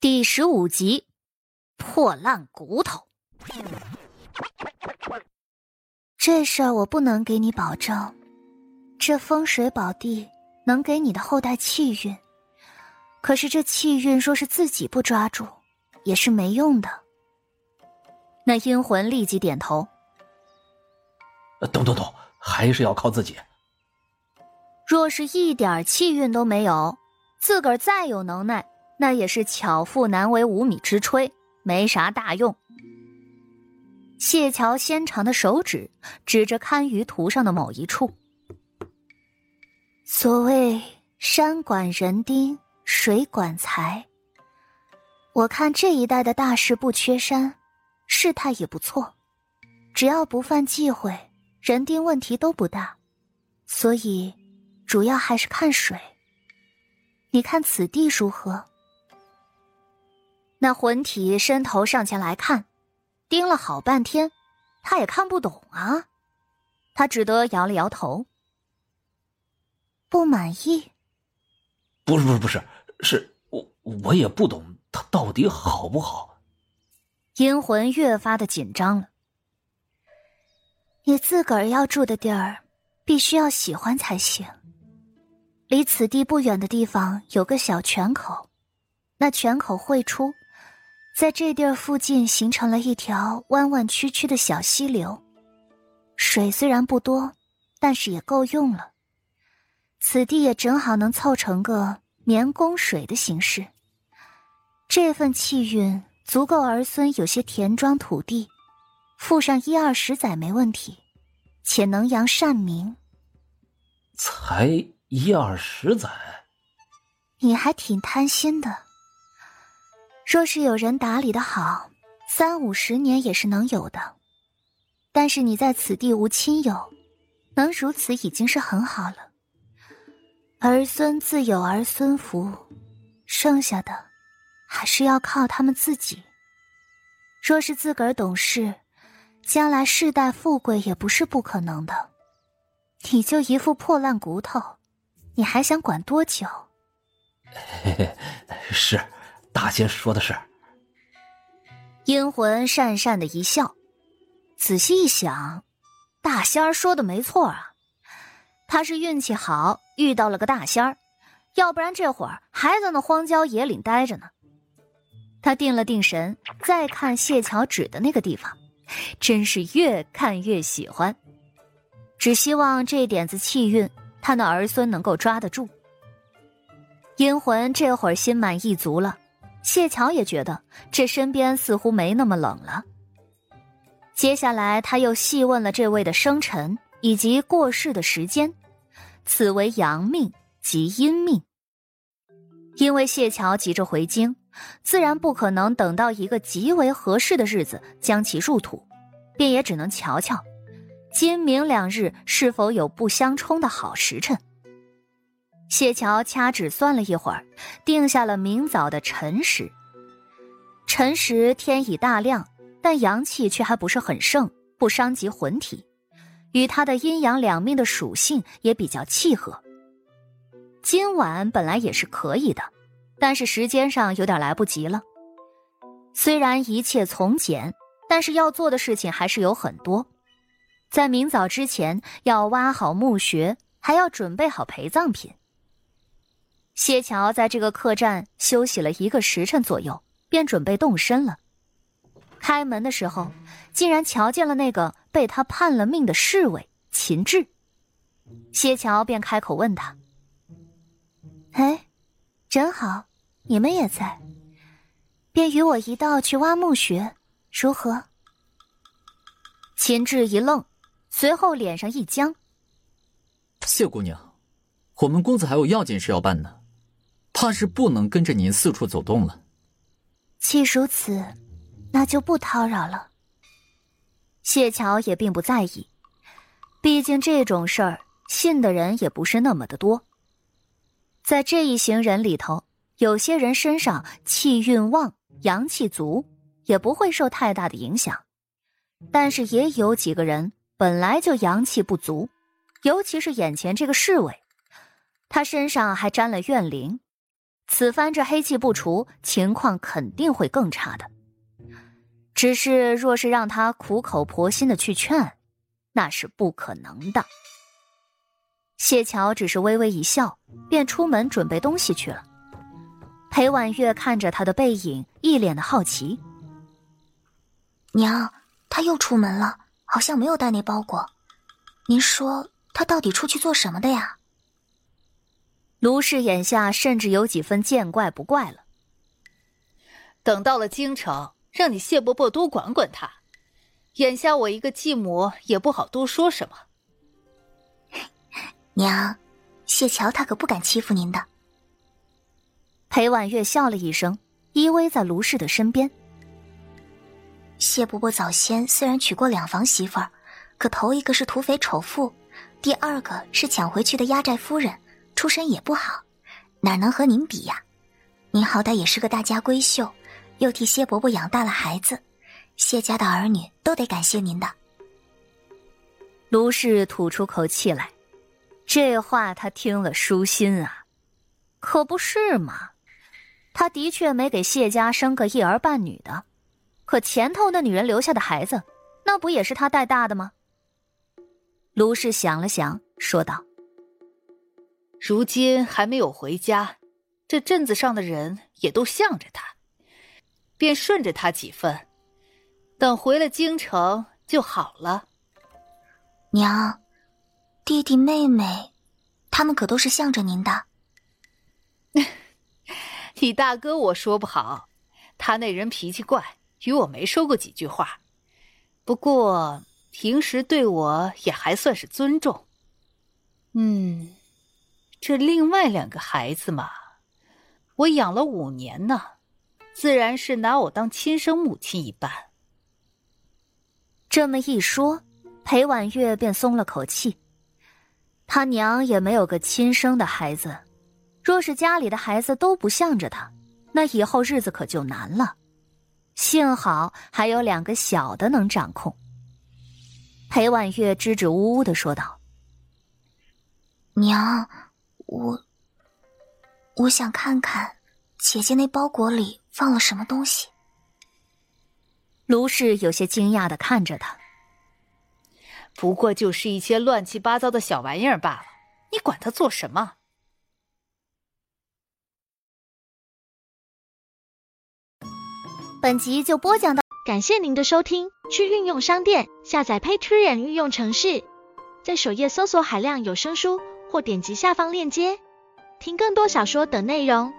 第十五集，破烂骨头。这事儿我不能给你保证，这风水宝地能给你的后代气运，可是这气运若是自己不抓住，也是没用的。那阴魂立即点头。懂懂懂，还是要靠自己。若是一点气运都没有，自个儿再有能耐。那也是巧妇难为无米之炊，没啥大用。谢桥纤长的手指指着堪舆图上的某一处。所谓山管人丁，水管财。我看这一带的大事不缺山，事态也不错，只要不犯忌讳，人丁问题都不大。所以，主要还是看水。你看此地如何？那魂体伸头上前来看，盯了好半天，他也看不懂啊，他只得摇了摇头，不满意。不是不是不是，是我我也不懂他到底好不好。阴魂越发的紧张了。你自个儿要住的地儿，必须要喜欢才行。离此地不远的地方有个小泉口，那泉口汇出。在这地儿附近形成了一条弯弯曲曲的小溪流，水虽然不多，但是也够用了。此地也正好能凑成个绵供水的形式。这份气运足够儿孙有些田庄土地，富上一二十载没问题，且能扬善名。才一二十载，你还挺贪心的。若是有人打理的好，三五十年也是能有的。但是你在此地无亲友，能如此已经是很好了。儿孙自有儿孙福，剩下的还是要靠他们自己。若是自个儿懂事，将来世代富贵也不是不可能的。你就一副破烂骨头，你还想管多久？嘿嘿，是。大仙说的是，阴魂讪讪的一笑，仔细一想，大仙儿说的没错啊，他是运气好遇到了个大仙儿，要不然这会儿还在那荒郊野岭待着呢。他定了定神，再看谢桥指的那个地方，真是越看越喜欢，只希望这点子气运，他那儿孙能够抓得住。阴魂这会儿心满意足了。谢桥也觉得这身边似乎没那么冷了。接下来，他又细问了这位的生辰以及过世的时间，此为阳命及阴命。因为谢桥急着回京，自然不可能等到一个极为合适的日子将其入土，便也只能瞧瞧，今明两日是否有不相冲的好时辰。谢桥掐指算了一会儿，定下了明早的辰时。辰时天已大亮，但阳气却还不是很盛，不伤及魂体，与他的阴阳两命的属性也比较契合。今晚本来也是可以的，但是时间上有点来不及了。虽然一切从简，但是要做的事情还是有很多。在明早之前，要挖好墓穴，还要准备好陪葬品。谢桥在这个客栈休息了一个时辰左右，便准备动身了。开门的时候，竟然瞧见了那个被他判了命的侍卫秦志。谢桥便开口问他：“哎，真好，你们也在，便与我一道去挖墓穴，如何？”秦志一愣，随后脸上一僵：“谢姑娘，我们公子还有要紧事要办呢。”怕是不能跟着您四处走动了。既如此，那就不叨扰了。谢桥也并不在意，毕竟这种事儿信的人也不是那么的多。在这一行人里头，有些人身上气运旺、阳气足，也不会受太大的影响。但是也有几个人本来就阳气不足，尤其是眼前这个侍卫，他身上还沾了怨灵。此番这黑气不除，情况肯定会更差的。只是若是让他苦口婆心的去劝，那是不可能的。谢桥只是微微一笑，便出门准备东西去了。裴婉月看着他的背影，一脸的好奇。娘，他又出门了，好像没有带那包裹。您说他到底出去做什么的呀？卢氏眼下甚至有几分见怪不怪了。等到了京城，让你谢伯伯多管管他。眼下我一个继母也不好多说什么。娘，谢桥他可不敢欺负您的。裴婉月笑了一声，依偎在卢氏的身边。谢伯伯早先虽然娶过两房媳妇儿，可头一个是土匪丑妇，第二个是抢回去的压寨夫人。出身也不好，哪能和您比呀？您好歹也是个大家闺秀，又替谢伯伯养大了孩子，谢家的儿女都得感谢您的。卢氏吐出口气来，这话他听了舒心啊，可不是嘛？他的确没给谢家生个一儿半女的，可前头那女人留下的孩子，那不也是他带大的吗？卢氏想了想，说道。如今还没有回家，这镇子上的人也都向着他，便顺着他几分。等回了京城就好了。娘，弟弟妹妹，他们可都是向着您的。你大哥我说不好，他那人脾气怪，与我没说过几句话。不过平时对我也还算是尊重。嗯。这另外两个孩子嘛，我养了五年呢，自然是拿我当亲生母亲一般。这么一说，裴婉月便松了口气。她娘也没有个亲生的孩子，若是家里的孩子都不向着他，那以后日子可就难了。幸好还有两个小的能掌控。裴婉月支支吾吾的说道：“娘。”我，我想看看姐姐那包裹里放了什么东西。卢氏有些惊讶的看着他，不过就是一些乱七八糟的小玩意儿罢了，你管它做什么？本集就播讲到，感谢您的收听。去运用商店下载 Patreon 运用城市，在首页搜索海量有声书。或点击下方链接，听更多小说等内容。